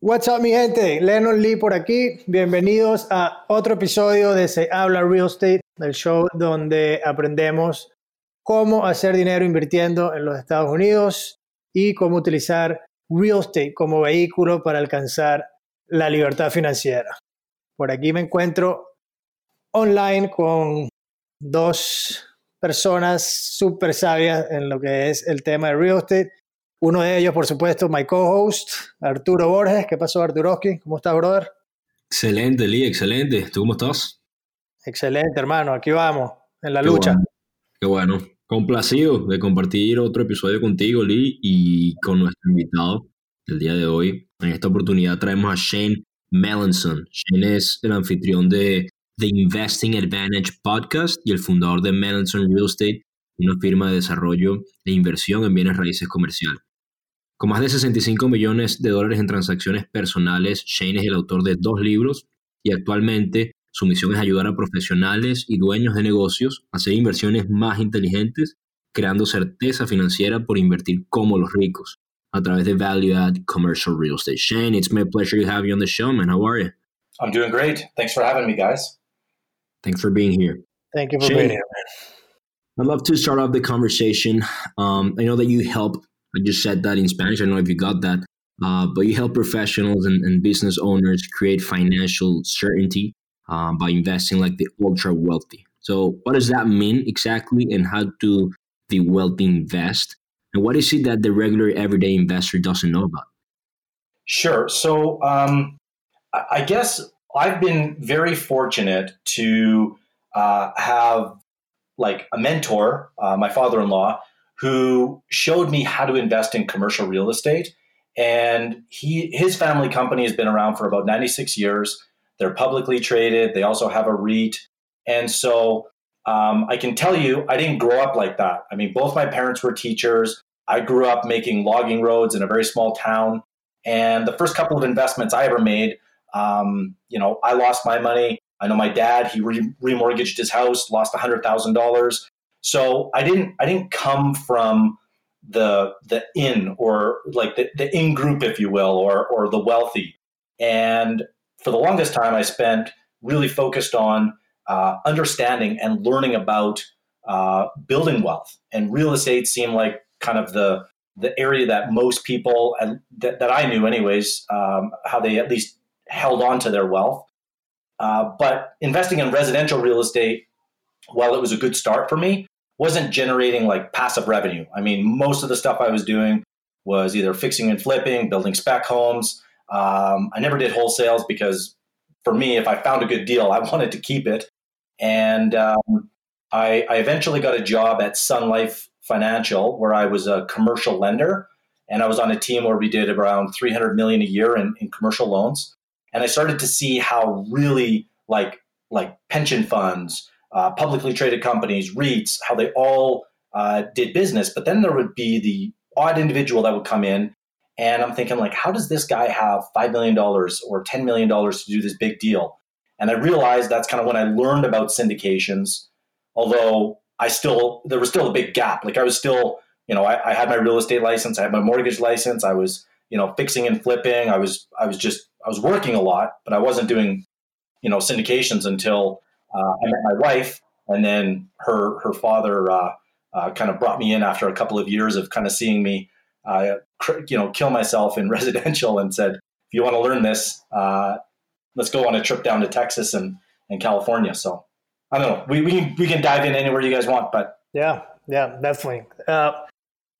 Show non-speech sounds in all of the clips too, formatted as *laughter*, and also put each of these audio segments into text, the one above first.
What's up, mi gente? Lennon Lee por aquí. Bienvenidos a otro episodio de Se Habla Real Estate, el show donde aprendemos cómo hacer dinero invirtiendo en los Estados Unidos y cómo utilizar real estate como vehículo para alcanzar la libertad financiera. Por aquí me encuentro online con dos personas súper sabias en lo que es el tema de real estate. Uno de ellos, por supuesto, my co-host, Arturo Borges. ¿Qué pasó, Arturoski? ¿Cómo estás, brother? Excelente, Lee, excelente. ¿Tú cómo estás? Excelente, hermano. Aquí vamos, en la lucha. Qué bueno. Complacido de compartir otro episodio contigo, Lee, y con nuestro invitado del día de hoy. En esta oportunidad traemos a Shane Melanson. Shane es el anfitrión de The Investing Advantage Podcast y el fundador de Melanson Real Estate, una firma de desarrollo e inversión en bienes raíces comercial. Con más de 65 millones de dólares en transacciones personales, Shane es el autor de dos libros y actualmente su misión es ayudar a profesionales y dueños de negocios a hacer inversiones más inteligentes, creando certeza financiera por invertir como los ricos a través de Value Add Commercial Real Estate. Shane, it's my pleasure to have you on the show, man. How are you? I'm doing great. Thanks for having me, guys. Thanks for being here. Thank you for Shane, being here, man. I'd love to start off the conversation. Um, I know that you help, I just said that in Spanish. I don't know if you got that, uh, but you help professionals and, and business owners create financial certainty um, by investing like the ultra wealthy. So, what does that mean exactly, and how do the wealthy invest? And what is it that the regular everyday investor doesn't know about? Sure. So, um, I guess I've been very fortunate to uh, have like a mentor, uh, my father-in-law, who showed me how to invest in commercial real estate. And he, his family company has been around for about 96 years. They're publicly traded. They also have a REIT. And so um, I can tell you, I didn't grow up like that. I mean, both my parents were teachers. I grew up making logging roads in a very small town. And the first couple of investments I ever made, um, you know, I lost my money. I know my dad, he re- remortgaged his house, lost $100,000. So I didn't, I didn't come from the, the in or like the, the in group, if you will, or, or the wealthy. And for the longest time, I spent really focused on uh, understanding and learning about uh, building wealth. And real estate seemed like kind of the the area that most people that, that I knew, anyways, um, how they at least held on to their wealth. Uh, but investing in residential real estate, while it was a good start for me, wasn't generating like passive revenue. I mean, most of the stuff I was doing was either fixing and flipping, building spec homes, um, I never did wholesales because for me, if I found a good deal, *laughs* I wanted to keep it. And um, I, I, eventually got a job at Sun Life Financial where I was a commercial lender. And I was on a team where we did around 300 million a year in, in commercial loans. And I started to see how really like like pension funds, uh, publicly traded companies, REITs, how they all uh, did business. But then there would be the odd individual that would come in and I'm thinking, like, how does this guy have $5 million or $10 million to do this big deal? And I realized that's kind of when I learned about syndications, although I still, there was still a big gap. Like, I was still, you know, I, I had my real estate license, I had my mortgage license, I was, you know, fixing and flipping. I was, I was just, I was working a lot, but I wasn't doing, you know, syndications until uh, I met my wife. And then her, her father uh, uh, kind of brought me in after a couple of years of kind of seeing me uh, you know, kill myself in *laughs* residential and said, if you want to learn this, uh, let's go on a trip down to Texas and, and California. So I don't know. We, we, can, we can dive in anywhere you guys want, but. Yeah, yeah, definitely. Uh,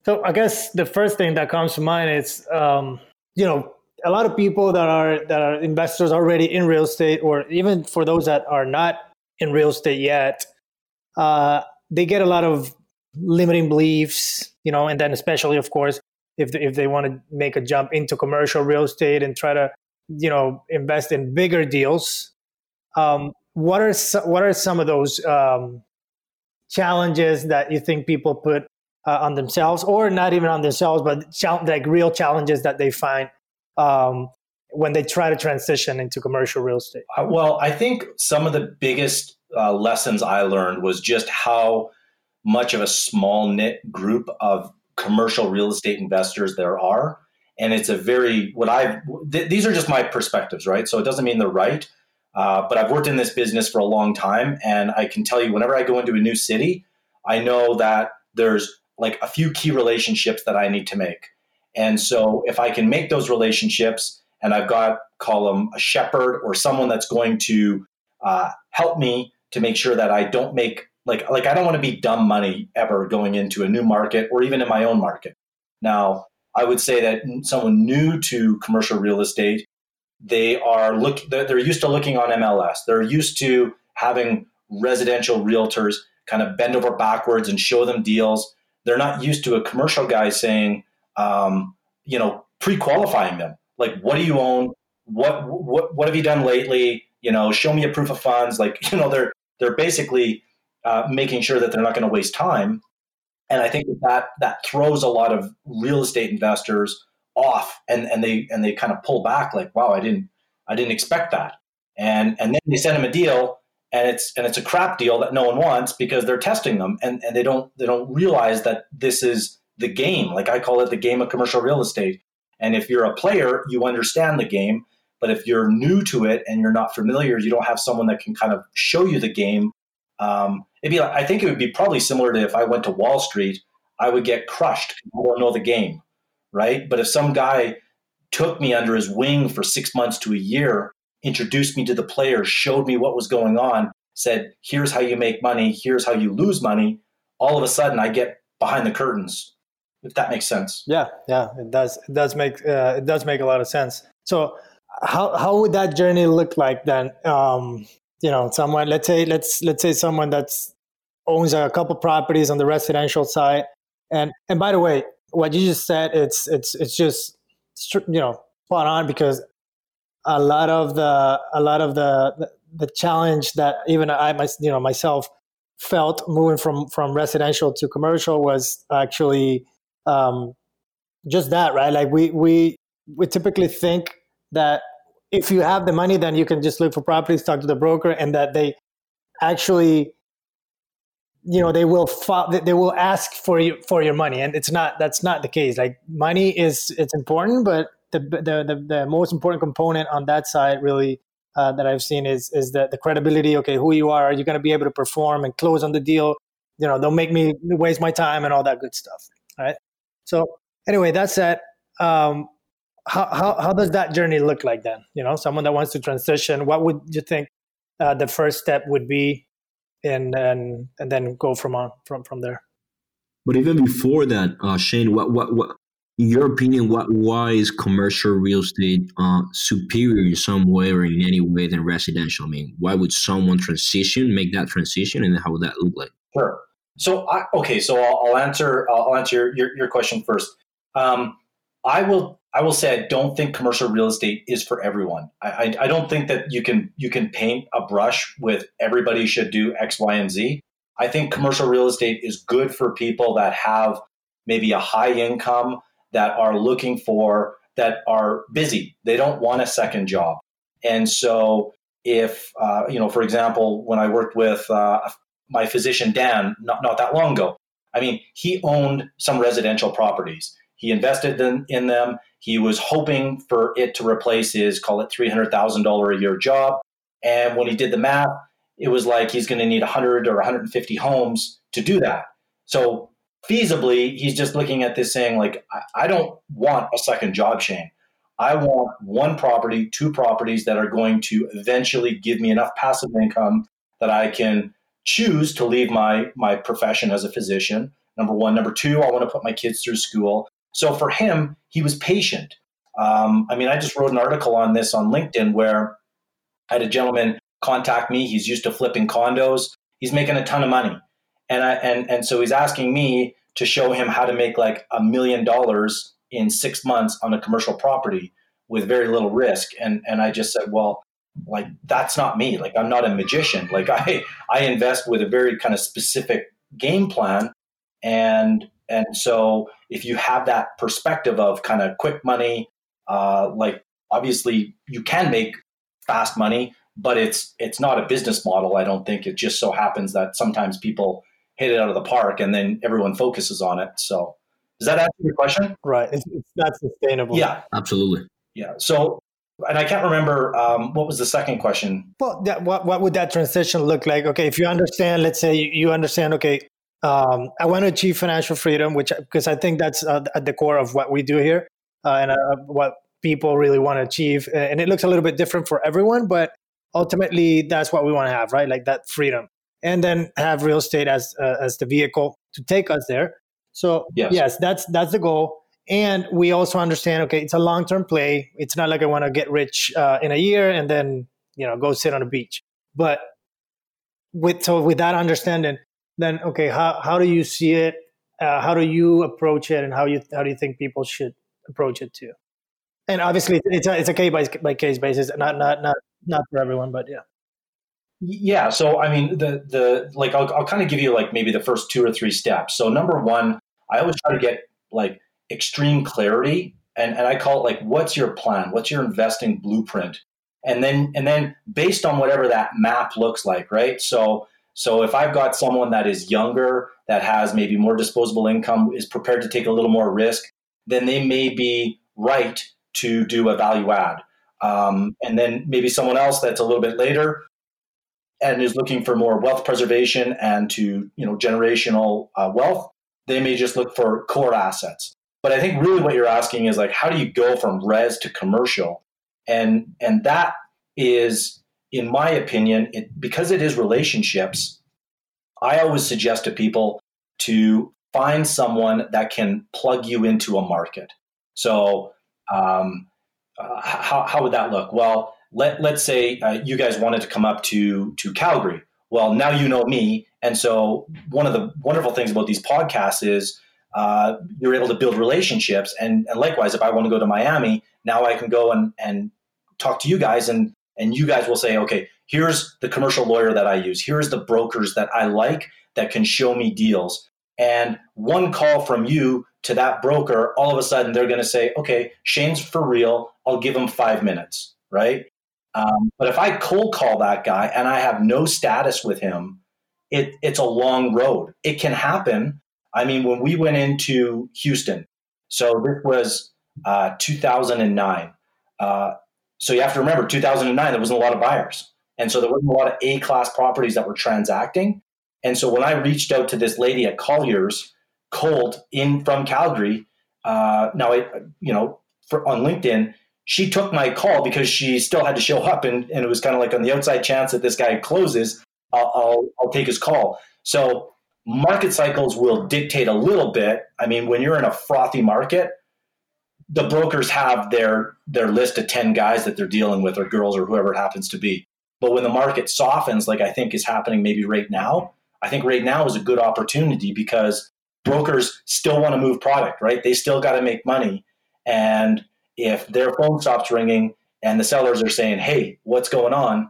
so I guess the first thing that comes to mind is, um, you know, a lot of people that are that are investors already in real estate, or even for those that are not in real estate yet, uh, they get a lot of limiting beliefs, you know, and then especially, of course, if they, if they want to make a jump into commercial real estate and try to you know invest in bigger deals um, what are so, what are some of those um, challenges that you think people put uh, on themselves or not even on themselves but like real challenges that they find um, when they try to transition into commercial real estate uh, well i think some of the biggest uh, lessons I learned was just how much of a small knit group of commercial real estate investors there are. And it's a very, what I've, th- these are just my perspectives, right? So it doesn't mean they're right. Uh, but I've worked in this business for a long time. And I can tell you, whenever I go into a new city, I know that there's like a few key relationships that I need to make. And so if I can make those relationships and I've got, call them a shepherd or someone that's going to uh, help me to make sure that I don't make like like I don't want to be dumb money ever going into a new market or even in my own market. Now, I would say that someone new to commercial real estate, they are look they're used to looking on MLS. They're used to having residential realtors kind of bend over backwards and show them deals. They're not used to a commercial guy saying, um, you know, pre-qualifying them. Like, what do you own? What what what have you done lately? You know, show me a proof of funds. Like, *laughs* you know, they're they're basically uh, making sure that they're not going to waste time. And I think that, that throws a lot of real estate investors off, and and they and they kind of pull back, like, wow, I didn't I didn't expect that. And and then they send them a deal, and it's and it's a crap deal that no one wants because they're testing them, and and they don't they don't realize that this is the game. Like I call it the game of commercial real estate. And if you're a player, you understand the game. But if you're new to it and you're not familiar, you don't have someone that can kind of show you the game. Um, it'd be like, I think it would be probably similar to if I went to Wall Street, I would get crushed. I don't know the game, right? But if some guy took me under his wing for six months to a year, introduced me to the players, showed me what was going on, said, here's how you make money, here's how you lose money, all of a sudden I get behind the curtains if that makes sense. Yeah, yeah, it does. It does make uh, it does make a lot of sense. So, how how would that journey look like then? Um, you know, someone let's say let's let's say someone that's owns a couple properties on the residential side, and and by the way, what you just said, it's it's it's just you know spot on because a lot of the a lot of the the, the challenge that even I you know myself felt moving from from residential to commercial was actually um, just that, right? Like we we we typically think that if you have the money, then you can just look for properties, talk to the broker, and that they actually, you know, they will fo- they will ask for you for your money, and it's not that's not the case. Like money is it's important, but the the the, the most important component on that side really. Uh, that I've seen is is the, the credibility. Okay, who you are? Are you going to be able to perform and close on the deal? You know, don't make me waste my time and all that good stuff. Right. So anyway, that said, um, how, how, how does that journey look like then? You know, someone that wants to transition, what would you think uh, the first step would be, and and and then go from on from from there. But even before that, uh, Shane, what what what in your opinion, what why is commercial real estate uh, superior in some way or in any way than residential? I mean, why would someone transition, make that transition, and how would that look like? Sure. So I, okay, so I'll, I'll answer I'll answer your, your, question first. Um, I will I will say I don't think commercial real estate is for everyone. I, I, I don't think that you can you can paint a brush with everybody should do X, Y, and Z. I think commercial real estate is good for people that have maybe a high income that are looking for that are busy. They don't want a second job, and so if uh, you know, for example, when I worked with uh, my physician Dan not, not that long ago. I mean, he owned some residential properties. He invested in, in them. He was hoping for it to replace his, call it $300,000 a year job. And when he did the math, it was like he's going to need 100 or 150 homes to do that. So feasibly, he's just looking at this saying, like, I, I don't want a second job, Shane. I want one property, two properties that are going to eventually give me enough passive income that I can choose to leave my my profession as a physician. Number one, number two, I want to put my kids through school. So for him, he was patient. Um, I mean, I just wrote an article on this on LinkedIn where I had a gentleman contact me. He's used to flipping condos. He's making a ton of money, and I and and so he's asking me to show him how to make like a million dollars in six months on a commercial property with very little risk. And and I just said, well, like that's not me like i'm not a magician like *laughs* i i invest with a very kind of specific game plan and and so if you have that perspective of kind of quick money uh, like obviously you can make fast money but it's it's not a business model. I don't think it just so happens that sometimes people hit it out of the park and then everyone focuses on it. So does that answer your question? Right. It's, it's not sustainable. Yeah. Absolutely. Yeah. So and I can't remember um, what was the second question. Well, that, what what would that transition look like? Okay, if you understand, let's say you understand. Okay, um, I want to achieve financial freedom, which because I think that's uh, at the core of what we do here, uh, and uh, what people really want to achieve. And it looks a little bit different for everyone, but ultimately, that's what we want to have, right? Like that freedom, and then have real estate as uh, as the vehicle to take us there. So yes. yes, that's that's the goal. And we also understand, okay, it's a long term play. It's not like I want to get rich uh, in a year and then you know go sit on a beach. But with so with that understanding, then okay, how how do you see it? Uh, how do you approach it, and how you how do you think people should approach it too? And obviously, it's a it's a case by, by case basis, not not not not for everyone, but yeah. Yeah. So I mean, the the like I'll I'll kind of give you like maybe the first two or three steps. So number one, I always try to get like extreme clarity and, and I call it like what's your plan? What's your investing blueprint? And then and then based on whatever that map looks like, right? So so if I've got someone that is younger, that has maybe more disposable income, is prepared to take a little more risk, then they may be right to do a value add. Um, and then maybe someone else that's a little bit later and is looking for more wealth preservation and to you know generational uh, wealth, they may just look for core assets. But I think really what you're asking is like, how do you go from res to commercial? And and that is, in my opinion, it, because it is relationships. I always suggest to people to find someone that can plug you into a market. So, um, uh, how, how would that look? Well, let, let's say uh, you guys wanted to come up to, to Calgary. Well, now you know me. And so, one of the wonderful things about these podcasts is uh, you're able to build relationships. And, and likewise, if I want to go to Miami, now I can go and, and talk to you guys, and, and you guys will say, okay, here's the commercial lawyer that I use, here's the brokers that I like that can show me deals. And one call from you to that broker, all of a sudden they're going to say, okay, Shane's for real. I'll give him five minutes, right? Um, but if I cold call that guy and I have no status with him, it, it's a long road. It can happen, I mean, when we went into Houston, so this was uh, 2009. Uh, so you have to remember, 2009, there wasn't a lot of buyers. And so there wasn't a lot of A class properties that were transacting. And so when I reached out to this lady at Colliers, cold in from Calgary, uh, now, I, you know, for, on LinkedIn, she took my call because she still had to show up. And, and it was kind of like on the outside chance that this guy closes, I'll, I'll, I'll take his call. So market cycles will dictate a little bit. I mean, when you're in a frothy market, the brokers have their their list of 10 guys that they're dealing with or girls or whoever it happens to be. But when the market softens, like I think is happening maybe right now, I think right now is a good opportunity because brokers still want to move product, right? They still got to make money. And if their phone stops ringing and the sellers are saying, hey, what's going on?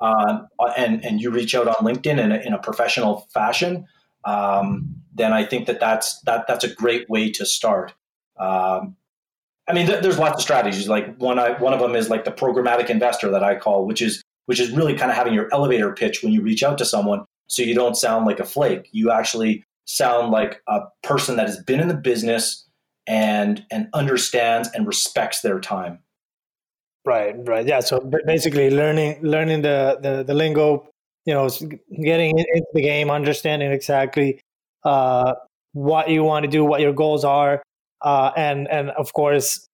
Uh, and and you reach out on LinkedIn in a, in a professional fashion, um, then I think that that's that that's a great way to start. Um, I mean, th- there's lots of strategies. Like one, I, one of them is like the programmatic investor that I call, which is which is really kind of having your elevator pitch when you reach out to someone, so you don't sound like a flake. You actually sound like a person that has been in the business and and understands and respects their time. Right, right. Yeah. So basically, learning learning the the, the lingo, you know, getting into the game, understanding exactly uh, what you want to do, what your goals are, uh, and and of course,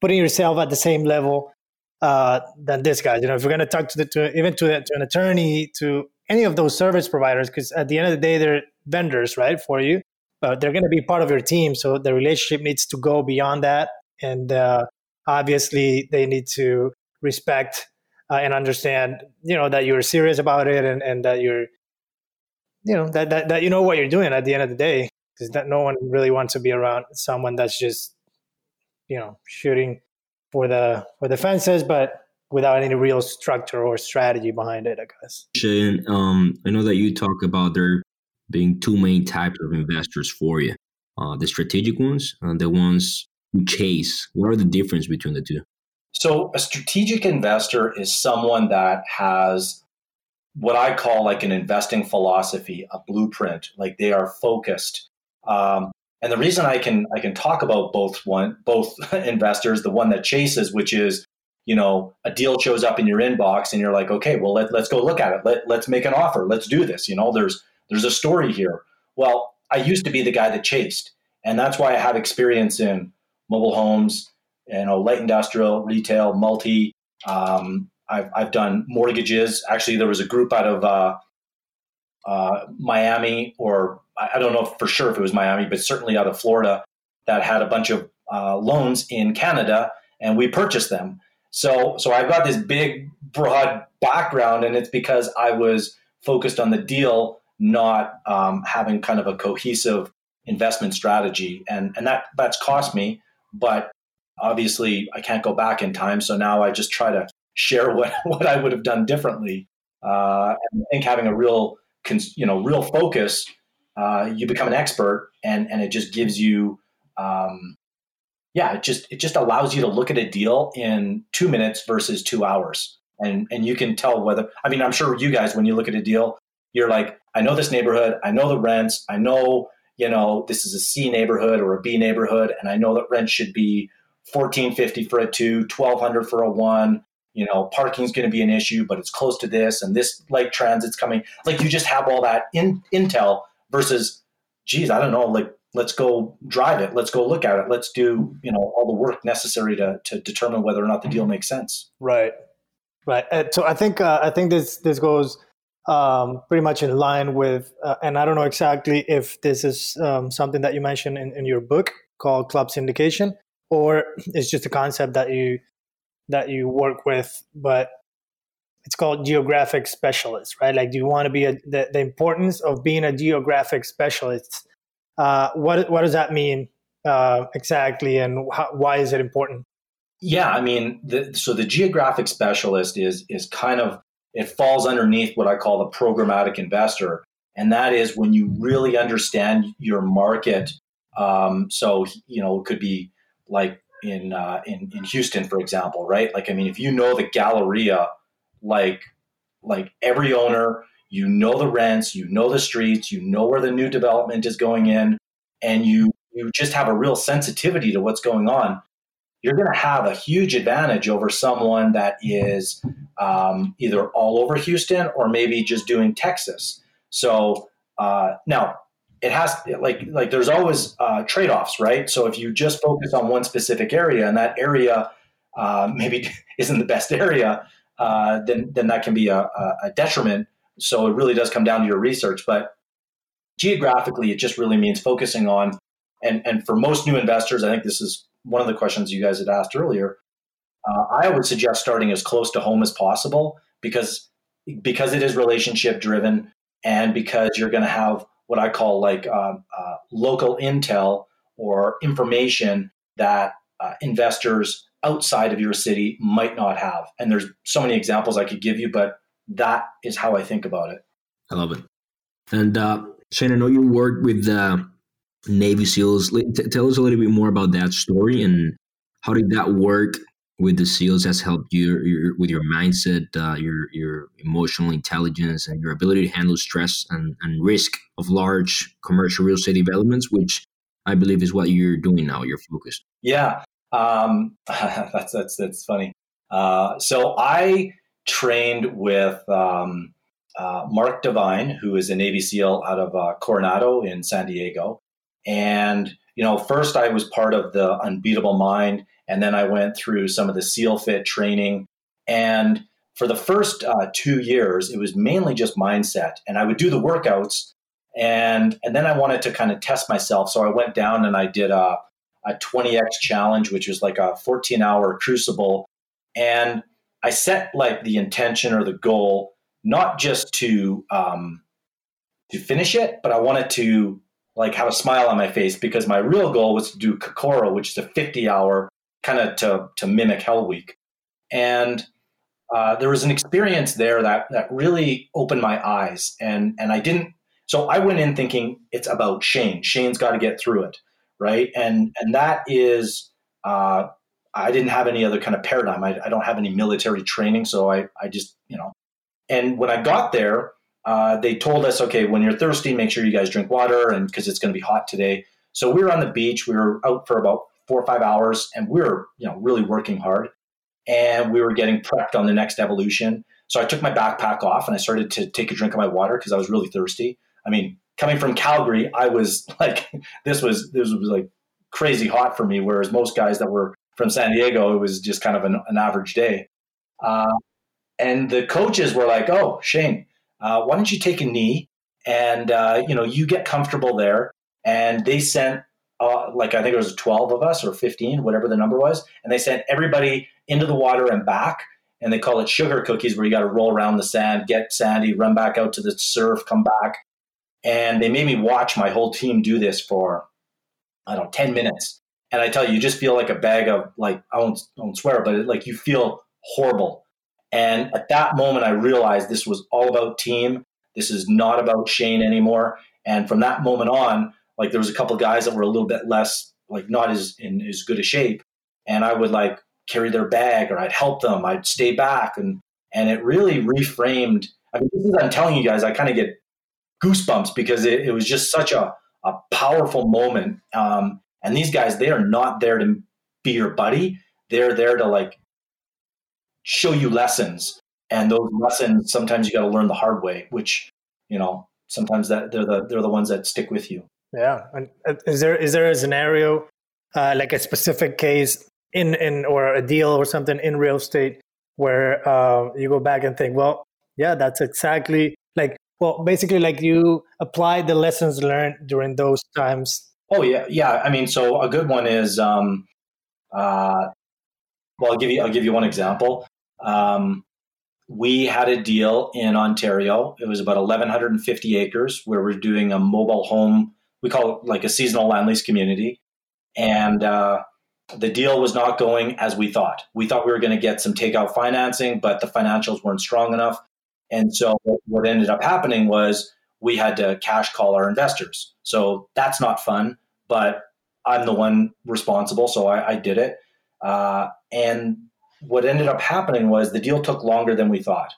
putting yourself at the same level uh, than this guy. You know, if you're going to talk to the to, even to, to an attorney, to any of those service providers, because at the end of the day, they're vendors, right, for you. But they're going to be part of your team, so the relationship needs to go beyond that. And uh, obviously they need to respect uh, and understand you know that you're serious about it and, and that you're you know that, that that you know what you're doing at the end of the day because that no one really wants to be around someone that's just you know shooting for the for the fences but without any real structure or strategy behind it i guess. Shane um, i know that you talk about there being two main types of investors for you uh, the strategic ones and the ones chase? What are the difference between the two? So, a strategic investor is someone that has what I call like an investing philosophy, a blueprint. Like they are focused. Um, and the reason I can I can talk about both one both *laughs* investors, the one that chases, which is you know a deal shows up in your inbox and you're like, okay, well let, let's go look at it. Let, let's make an offer. Let's do this. You know, there's there's a story here. Well, I used to be the guy that chased, and that's why I have experience in mobile homes, you know, light industrial, retail, multi. Um, I've, I've done mortgages. Actually, there was a group out of uh, uh, Miami, or I don't know for sure if it was Miami, but certainly out of Florida, that had a bunch of uh, loans in Canada, and we purchased them. So, so I've got this big, broad background, and it's because I was focused on the deal, not um, having kind of a cohesive investment strategy, and and that that's cost me. But obviously, I can't go back in time, so now I just try to share *laughs* what, what I would have done differently. Uh, I think having a real, you know, real focus, uh, you become an expert, and and it just gives you, um, yeah, it just it just allows you to look at a deal in two minutes versus two hours, and and you can tell whether. I mean, I'm sure you guys, when you look at a deal, you're like, I know this neighborhood, I know the rents, I know you know this is a C neighborhood or a B neighborhood, and I know that rent should be 1450 for a two, 1200 for a one, you know, parking's going to be an issue, but it's close to this and this like transit's coming. Like you just have all that in intel versus, geez, I don't know, like let's go drive it, let's go look at it, let's do you know all the work necessary to to determine whether or not the deal makes sense. Right, right. So I think uh, I think this this goes um, pretty much in line with, uh, and I don't know exactly if this is um, something that you mentioned in, in your book called club syndication, or it's just a concept that you that you work with, but it's called geographic specialist, right? Like, do you want to be a, the, the importance of being a geographic specialist? Uh, what what does that mean uh, exactly, and how, why is it important? Yeah, I mean, the, so the geographic specialist is is kind of it falls underneath what I call the programmatic investor, and that is when you really understand your market. Um, so you know, it could be like in uh, in in Houston, for example, right? Like, I mean, if you know the Galleria, like like every owner, you know the rents, you know the streets, you know where the new development is going in, and you you just have a real sensitivity to what's going on. You're going to have a huge advantage over someone that is um, either all over Houston or maybe just doing Texas. So uh, now it has like like there's always uh, trade-offs right so if you just focus on one specific area and that area uh, maybe *laughs* isn't the best area uh, then then that can be a, a, detriment so it really does come down to your research but geographically it just really means focusing on and and for most new investors i think this is one of the questions you guys had asked earlier uh, i would suggest starting as close to home as possible because because it is relationship driven and because you're going to have what I call like uh, uh, local intel or information that uh, investors outside of your city might not have. And there's so many examples I could give you, but that is how I think about it. I love it. And uh, Shane, I know you work with the Navy SEALs. tell us a little bit more about that story and how did that work with the seals has helped you your, with your mindset, uh, your your emotional intelligence, and your ability to handle stress and, and risk of large commercial real estate developments, which I believe is what you're doing now. You're focused. Yeah, um, *laughs* that's that's that's funny. Uh, so I trained with um, uh, Mark Divine, who is a Navy SEAL out of uh, Coronado in San Diego, and you know, first I was part of the Unbeatable Mind and then I went through some of the SEAL Fit training. And for the first uh, two years, it was mainly just mindset. And I would do the workouts. And, and then I wanted to kind of test myself. So I went down and I did a, a 20x challenge, which was like a 14 hour crucible. And I set like the intention or the goal, not just to, um, to finish it, but I wanted to like have a smile on my face because my real goal was to do Kokoro, which is a 50 hour kind of to, to mimic Hell Week. And uh, there was an experience there that, that really opened my eyes. And, and I didn't, so I went in thinking it's about Shane. Shane's got to get through it. Right. And, and that is uh, I didn't have any other kind of paradigm. I, I don't have any military training, so I I just you know. And when I got there, uh, they told us, okay, when you're thirsty, make sure you guys drink water, and because it's going to be hot today. So we were on the beach. We were out for about four or five hours, and we were you know really working hard, and we were getting prepped on the next evolution. So I took my backpack off and I started to take a drink of my water because I was really thirsty. I mean, coming from Calgary, I was *laughs* like, this was this was like crazy hot for me. Whereas most guys that were from San Diego, it was just kind of an, an average day. Uh, and the coaches were like, "Oh, Shane, uh, why don't you take a knee and uh, you know you get comfortable there?" And they sent uh, like I think it was twelve of us or fifteen, whatever the number was, and they sent everybody into the water and back. And they call it sugar cookies, where you got to roll around the sand, get sandy, run back out to the surf, come back. And they made me watch my whole team do this for, I don't know, 10 minutes. And I tell you, you just feel like a bag of, like, I won't, I won't swear, but like you feel horrible and at that moment, I realized this was all about team. This is not about Shane anymore. And from that moment on, like there was a couple guys that were a little bit less, like not as in as good a shape, and I would like carry their bag or I'd help them. I'd stay back, and and it really reframed. I mean, this is I'm telling you guys, I kind of get goosebumps because it, it was just such a a powerful moment. Um, and these guys, they are not there to be your buddy. They're there to like show you lessons. And those lessons sometimes you got to learn the hard way which you know sometimes that they're the they're the ones that stick with you. Yeah and uh, is there is there a scenario uh, like a specific case in in or a deal or something in real estate where uh, you go back and think well yeah that's exactly like well basically like you apply the lessons learned during those times? Oh yeah yeah i mean so a good one is um uh well i'll give you i'll give you one example um, we had a deal in Ontario. It was about 1,150 acres where we're doing a mobile home. We call it like a seasonal land lease community. And uh, the deal was not going as we thought. We thought we were going to get some takeout financing, but the financials weren't strong enough. And so what ended up happening was we had to cash call our investors. So that's not fun, but I'm the one responsible. So I, I did it. Uh, and what ended up happening was the deal took longer than we thought.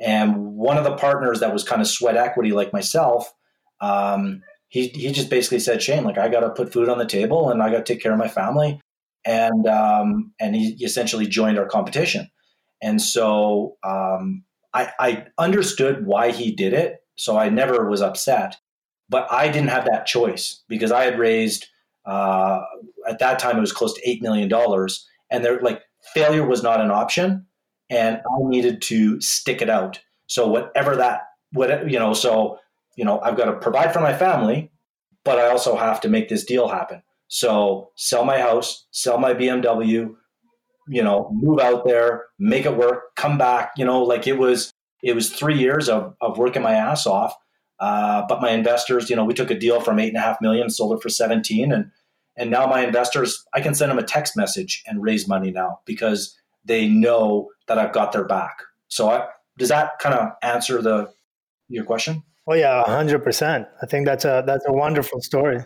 And one of the partners that was kind of sweat equity, like myself, um, he, he just basically said, Shane, like I got to put food on the table and I got to take care of my family. And, um, and he essentially joined our competition. And so um, I, I understood why he did it. So I never was upset, but I didn't have that choice because I had raised, uh, at that time, it was close to $8 million. And they're like, failure was not an option and I needed to stick it out. So whatever that what you know, so you know, I've got to provide for my family, but I also have to make this deal happen. So sell my house, sell my BMW, you know, move out there, make it work, come back, you know, like it was it was three years of, of working my ass off. Uh, but my investors, you know, we took a deal from eight and a half million, sold it for 17 and and now my investors, I can send them a text message and raise money now because they know that I've got their back. So I, does that kind of answer the your question? Oh yeah, hundred percent. I think that's a that's a wonderful story.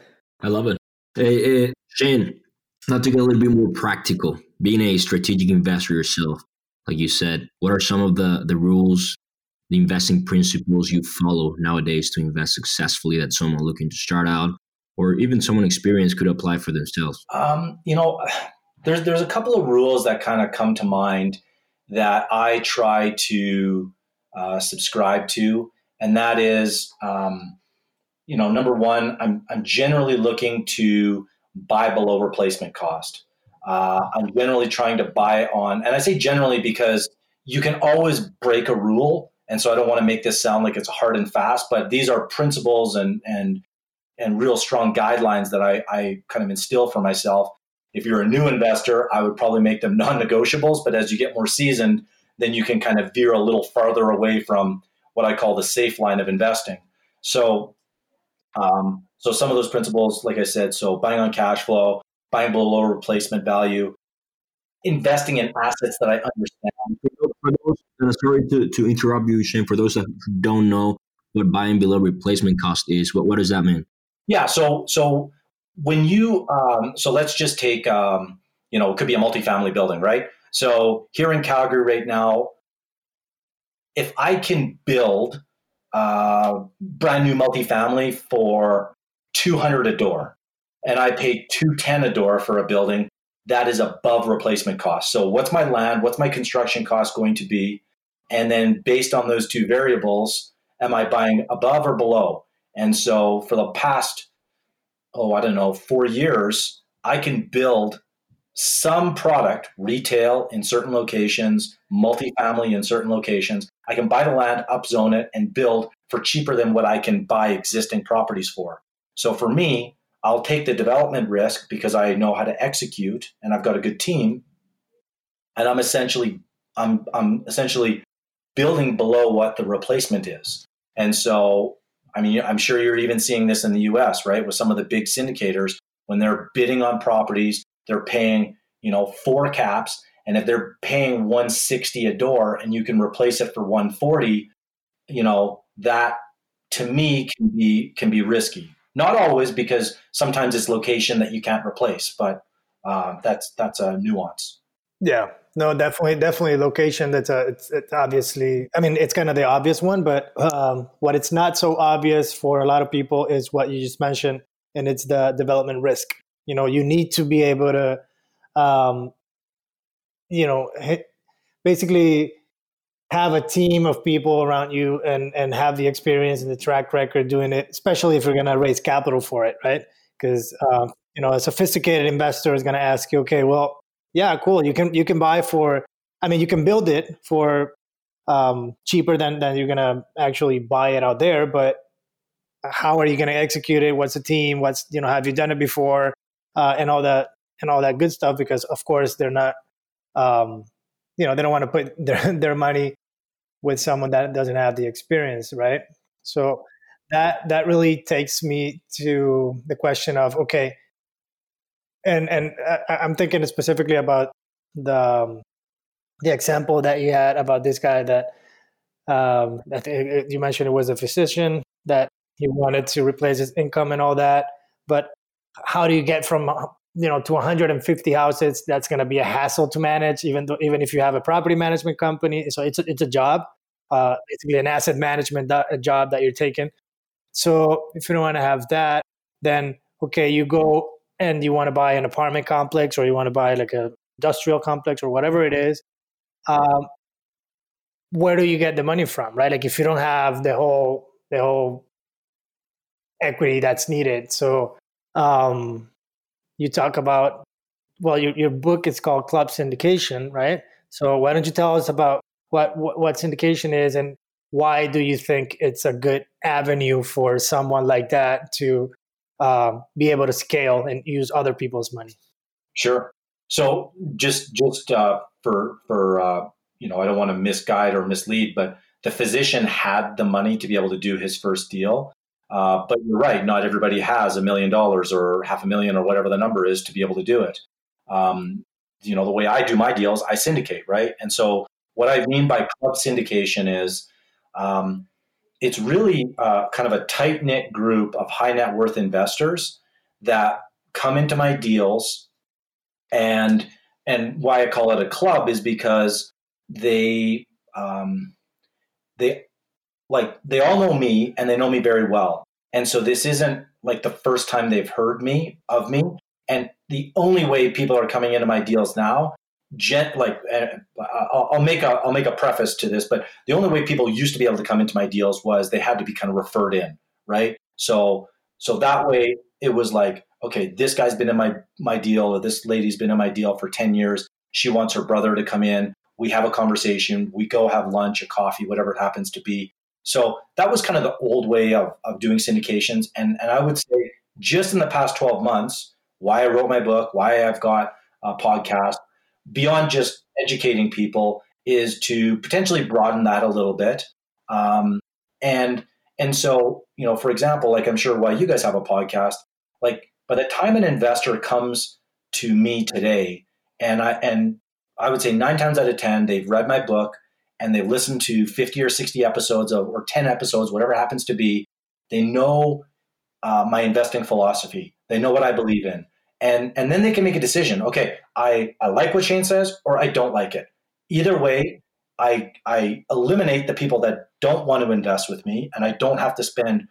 I love it. Hey, hey, Shane, not to get a little bit more practical, being a strategic investor yourself, like you said, what are some of the the rules, the investing principles you follow nowadays to invest successfully that someone looking to start out or even someone experienced could apply for themselves? Um, you know, there's there's a couple of rules that kind of come to mind that I try to uh, subscribe to, and that is, um, you know, number one, I'm I'm generally looking to buy below replacement cost. Uh, I'm generally trying to buy on, and I say generally because you can always break a rule, and so I don't want to make this sound like it's hard and fast, but these are principles and and and real strong guidelines that I, I kind of instill for myself. If you're a new investor, I would probably make them *laughs* non negotiables. But as you get more seasoned, then you can kind of veer a little farther away from what I call the safe line of investing. So, um, so some of those principles, like I said, so buying on cash flow, buying below replacement value, investing in assets that I understand. For those, sorry to, to interrupt you, Shane. For those that don't know what buying below replacement cost is, what what does that mean? Yeah. So so when you um, so let's just take um, you know, it could be a multifamily building, right? So here in Calgary right now, if I can build a brand new multifamily for 200 a door and I pay 210 a door for a building, that is above replacement cost. So what's my land, what's my construction cost going to be? And then based on those two variables, am I buying above or below? And so for the past, oh, I don't know, four years, I can build some product, retail in certain locations, multifamily in certain locations. I can buy the land, upzone it, and build for cheaper than what I can buy existing properties for. So for me, I'll take the development risk because I know how to execute and I've got a good team. And I'm essentially I'm I'm essentially building below what the replacement is. And so I mean I'm sure you're even seeing this in the US, right? With some of the big syndicators when they're bidding on properties they're paying, you know, four caps. And if they're paying 160 a door and you can replace it for 140, you know, that to me can be can be risky. Not always because sometimes it's location that you can't replace, but uh, that's that's a nuance. Yeah, no, definitely, definitely location. That's a, it's, it's obviously, I mean, it's kind of the obvious one, but um, what it's not so obvious for a lot of people is what you just mentioned, and it's the development risk you know you need to be able to um, you know basically have a team of people around you and and have the experience and the track record doing it especially if you're going to raise capital for it right because um, you know a sophisticated investor is going to ask you okay well yeah cool. You can you can buy for i mean you can build it for um, cheaper than than you're to actually buy it out there but how are you to execute it? What's the team? What's you know have you done it before? Uh, and all that and all that good stuff because of course they're not um, you know they don't want to put *laughs* their, their money with someone that doesn't have the experience right? So that that really takes me to the question of okay and and I, am thinking specifically about the um, the example that you had about this guy that um, think you mentioned it was a physician that he wanted to replace his income and all that. But how do you get from you know to 150 houses that's going to be a hassle to manage even though even if you have a property management company? So it's a, it's a job uh, basically an asset management job that you're taking. So if you don't want to have that then okay you go and you want to buy an apartment complex or you want to buy like a industrial complex or whatever it is um, where do you get the money from right? Like if you don't have the whole the whole equity that's needed. So um, you talk about well your, your book is called club syndication right? So why don't you tell us about what, what, what syndication is and why do you think it's a good avenue for someone like that to um, be able to scale and use other people's money sure so just just uh, for for uh, you know i don't want to misguide or mislead but the physician had the money to be able to do his first deal uh, but you're right, not everybody has a million dollars or half a million or whatever the number is to be able to do it. Um, you know, the way I do my deals, I syndicate, right? And so what I mean by club syndication is um, it's really uh, kind of a tight knit group of high net worth investors that come into my deals and and why I call it a club is because they um, they like they all know me and they know me very well. And so this isn't like the first time they've heard me of me. And the only way people are coming into my deals now, gent like eh, I'll, I'll make a I'll make a preface to this, but the only way people used to be able to come into my deals was they had to be kind of referred in, right? So so that way it was like, okay, this guy's been in my my deal, or this lady's been in my deal for ten years. She wants her brother to come in. We have a conversation. We go have lunch, a coffee, whatever it happens to be so that was kind of the old way of, of doing syndications. And, and I would say just in the past 12 months, why I wrote my book, why I've got a podcast, beyond just educating people, is to potentially broaden that a little bit. Um, and and so, you know, for example, like I'm sure why you guys have a podcast, like by the time an investor comes to me today, and I and I would say nine times out of ten, they've read my book, and they've listened to 50 or 60 episodes of, or 10 episodes, whatever happens to be, they know uh, my investing philosophy. They know what I believe in. And and then they can make a decision. Okay, I I like what Shane says, or I don't like it. Either way, I I eliminate the people that don't want to invest with me, and I don't have to spend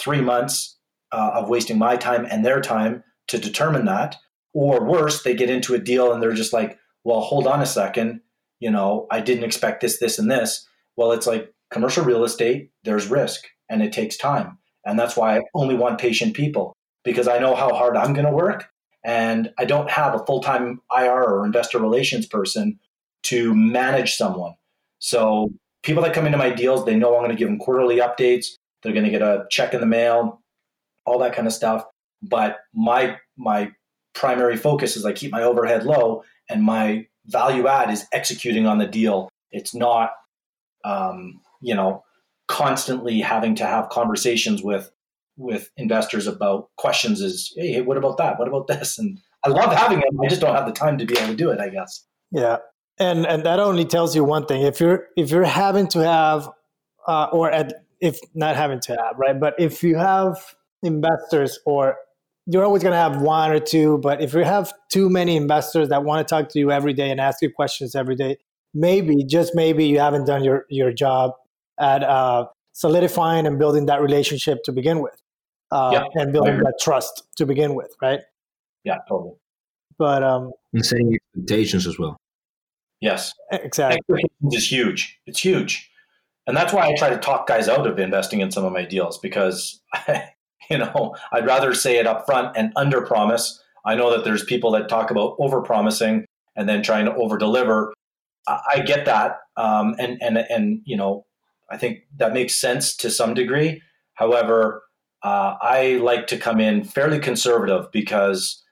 three months uh, of wasting my time and their time to determine that. Or worse, they get into a deal and they're just like, well, hold on a second. You know, I didn't expect this, this, and this. Well, it's like commercial real estate, there's risk and it takes time. And that's why I only want patient people because I know how hard I'm going to work. And I don't have a full time IR or investor relations person to manage someone. So people that come into my deals, they know I'm going to give them quarterly updates. They're going to get a check in the mail, all that kind of stuff. But my my primary focus is I keep my overhead low, and my value add is executing on the deal. It's not, um, you know, constantly having to have conversations with with investors about questions. Is hey, what about that? What about this? And I love having them. I just don't have the time to be able to do it. I guess. Yeah, and and that only tells you one thing. If you're if you're having to have, uh, or at, if not having to have, right? But if you have investors or you're always going to have one or two, but if you have too many investors that want to talk to you every day and ask you questions every day, maybe just maybe you haven't done your your job at uh, solidifying and building that relationship to begin with, uh, yeah, and building that trust to begin with, right? Yeah, totally. But um, and setting expectations as well. Yes, exactly. Expectations is huge. It's huge, and that's why I try to talk guys out of investing in some of my deals because I, *laughs* you know, I'd rather say it up front and under promise. I know that there's people that talk about over promising and then trying to over deliver. I, I get that, um, and and and you know, I think that makes sense to some degree. However, uh, I like to come in fairly conservative because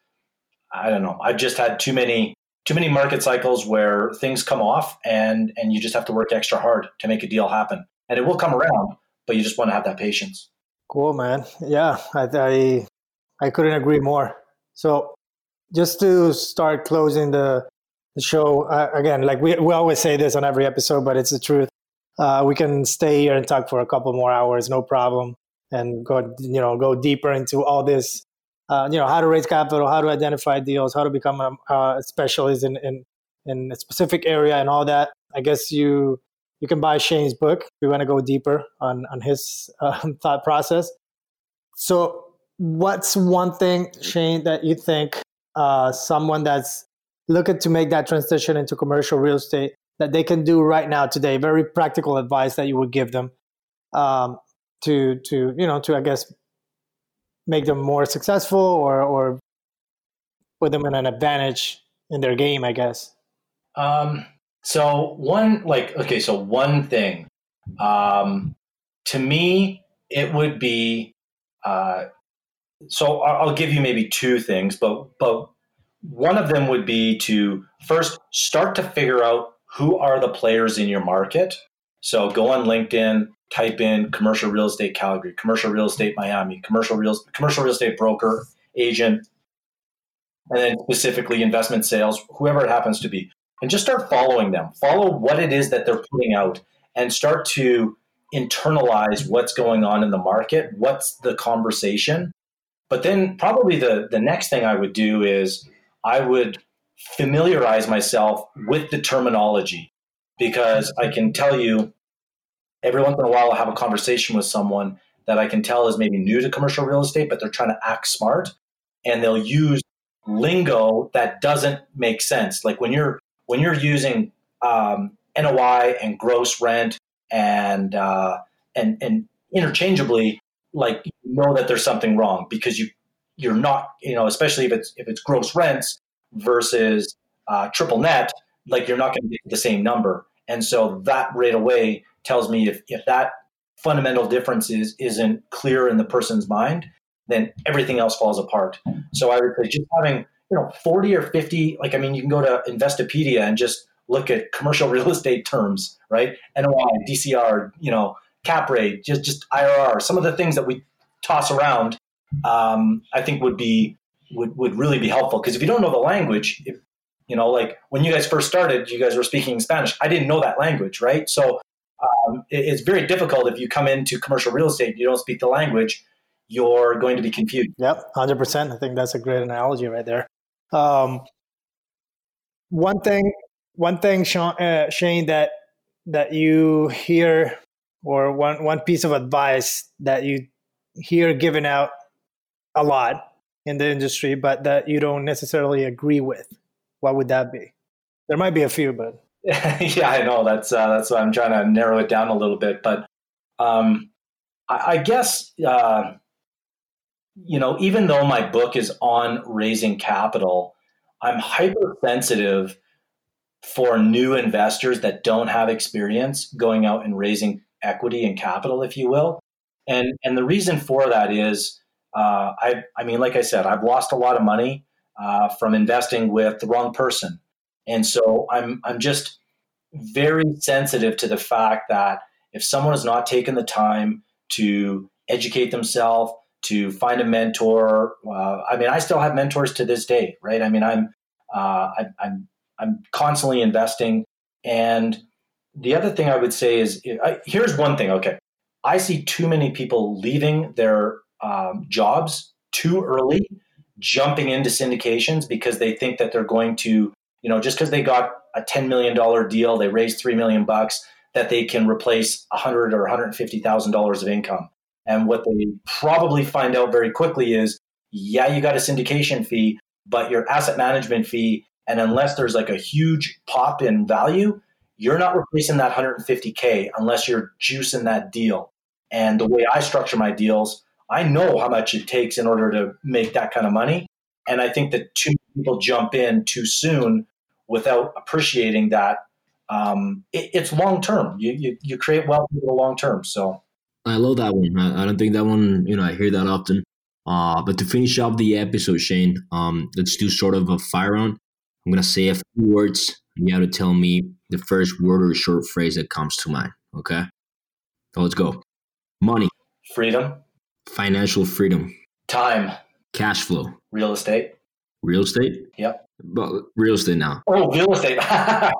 I don't know. I've just had too many too many market cycles where things come off and and you just have to work extra hard to make a deal happen. And it will come around, but you just want to have that patience. Cool, man. Yeah, I, I, I couldn't agree more. So, just to start closing the, the show uh, again, like we we always say this on every episode, but it's the truth. Uh, we can stay here and talk for a couple more hours, no problem, and go you know go deeper into all this. Uh, you know how to raise capital, how to identify deals, how to become a, a specialist in, in in a specific area, and all that. I guess you you can buy Shane's book if you want to go deeper on on his uh, *laughs* thought process. So, what's one thing, Shane, that you think uh, someone that's looking to make that transition into commercial real estate that they can do right now today? Very practical advice that you would give them um, to to you know to I guess make them more successful or or put them in an advantage in their game, I guess. Um, so one like okay, so one thing. Um, to me, it would be. Uh, so I'll give you maybe two things, but but one of them would be to first start to figure out who are the players in your market. So go on LinkedIn, type in commercial real estate Calgary, commercial real estate Miami, commercial real commercial real estate broker, agent, and then specifically investment sales, whoever it happens to be and just start following them. Follow what it is that they're putting out and start to internalize what's going on in the market, what's the conversation. But then probably the the next thing I would do is I would familiarize myself with the terminology because I can tell you every once in a while I have a conversation with someone that I can tell is maybe new to commercial real estate, but they're trying to act smart and they'll use lingo that doesn't make sense. Like when you're when you're using um, NOI and gross rent and uh, and and interchangeably, like you know that there's something wrong because you you're not you know especially if it's if it's gross rents versus uh, triple net, like you're not going to get the same number, and so that right away tells me if if that fundamental difference is isn't clear in the person's mind, then everything else falls apart. So I would say just having you know 40 or 50 like i mean you can go to investopedia and just look at commercial *laughs* real estate terms right? Noi dcr you know cap rate just just irr some of the things that we toss around um, i think would be would, would really be helpful. Because if you don't know the language if, you know like when you guys first started you guys were speaking spanish. I didn't know that language right? So um, it, it's very difficult if you come into commercial real estate you don't speak the language you're going to be confused. Yep, 100%. I think that's a great analogy right there. Um, one thing, one thing, Sean, uh, Shane, that that you hear, or one one piece of advice that you hear given out a lot in the industry, but that you don't necessarily agree with. What would that be? There might be a few, but *laughs* yeah, I know that's uh, that's why I'm trying to narrow it down a little bit. But um, I, I, guess uh, you know, even though my book is on raising capital, I'm hypersensitive for new investors that don't have experience going out and raising equity and capital, if you will. And and the reason for that is, uh, I I mean, like I said, I've lost a lot of money uh, from investing with the wrong person. And so I'm I'm just very sensitive to the fact that if someone has not taken the time to educate themselves, to find a mentor, uh, I mean, I still have mentors to this day, right? I mean, I'm uh, I, I'm I'm constantly investing, and the other thing I would say is I, here's one thing. Okay, I see too many people leaving their um, jobs too early, jumping into syndications because they think that they're going to you know, just because they got a $10 million deal, they raised 3 million bucks, that they can replace 100 or $150,000 of income. And what they probably find out very quickly is, yeah, you got a syndication fee, but your asset management fee, and unless there's like a huge pop in value, you're not replacing that 150K unless you're juicing that deal. And the way I structure my deals, I know how much it takes in order to make that kind of money. And I think that too people jump in too soon without appreciating that um, it, it's long term. You, you, you create wealth for the long term. So I love that one. I, I, don't think that one. You know, I hear that often. Uh, but to finish up the episode, Shane, um, let's do sort of a fire round. I'm gonna say a few words. You have to tell me the first word or short phrase that comes to mind. Okay. So let's go. Money. Freedom. Financial freedom. Time. Cash flow. Real estate. Real estate. Yep. But real estate now. Oh, real estate. *laughs* uh,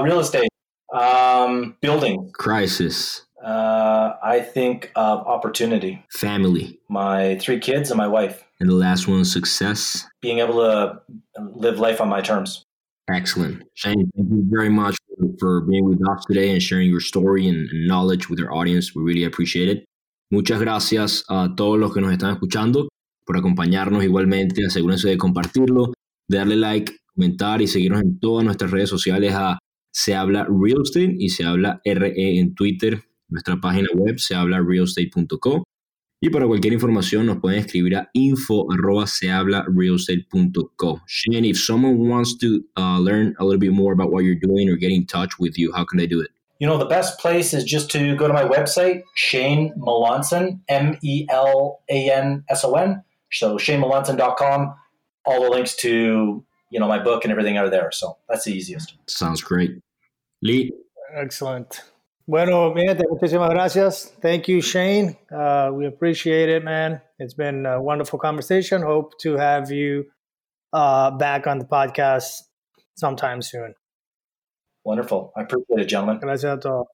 real estate. Um, building. Crisis. Uh, I think of opportunity. Family. My three kids and my wife. And the last one, success. Being able to live life on my terms. Excellent. Shane, thank you very much for, being with us today and sharing your story and, and knowledge with our audience. We really appreciate it. Muchas gracias a todos los que nos están escuchando por acompañarnos igualmente. Asegúrense de compartirlo, de darle like, comentar y seguirnos en todas nuestras redes sociales a Se Habla Real Estate y Se Habla RE en Twitter. Nuestra página web se habla realestate.co. Y para cualquier información nos pueden escribir a info se habla realestate.co. Shane, if someone wants to uh, learn a little bit more about what you're doing or get in touch with you, how can they do it? You know, the best place is just to go to my website, Shane Melanson, M E L A N S O N so ShaneMelanson.com, all the links to you know my book and everything are there. So that's the easiest. Sounds great. Lee. Excellent. Bueno, gente, muchísimas gracias. Thank you, Shane. Uh, we appreciate it, man. It's been a wonderful conversation. Hope to have you uh, back on the podcast sometime soon. Wonderful. I appreciate it, gentlemen. Gracias a todos.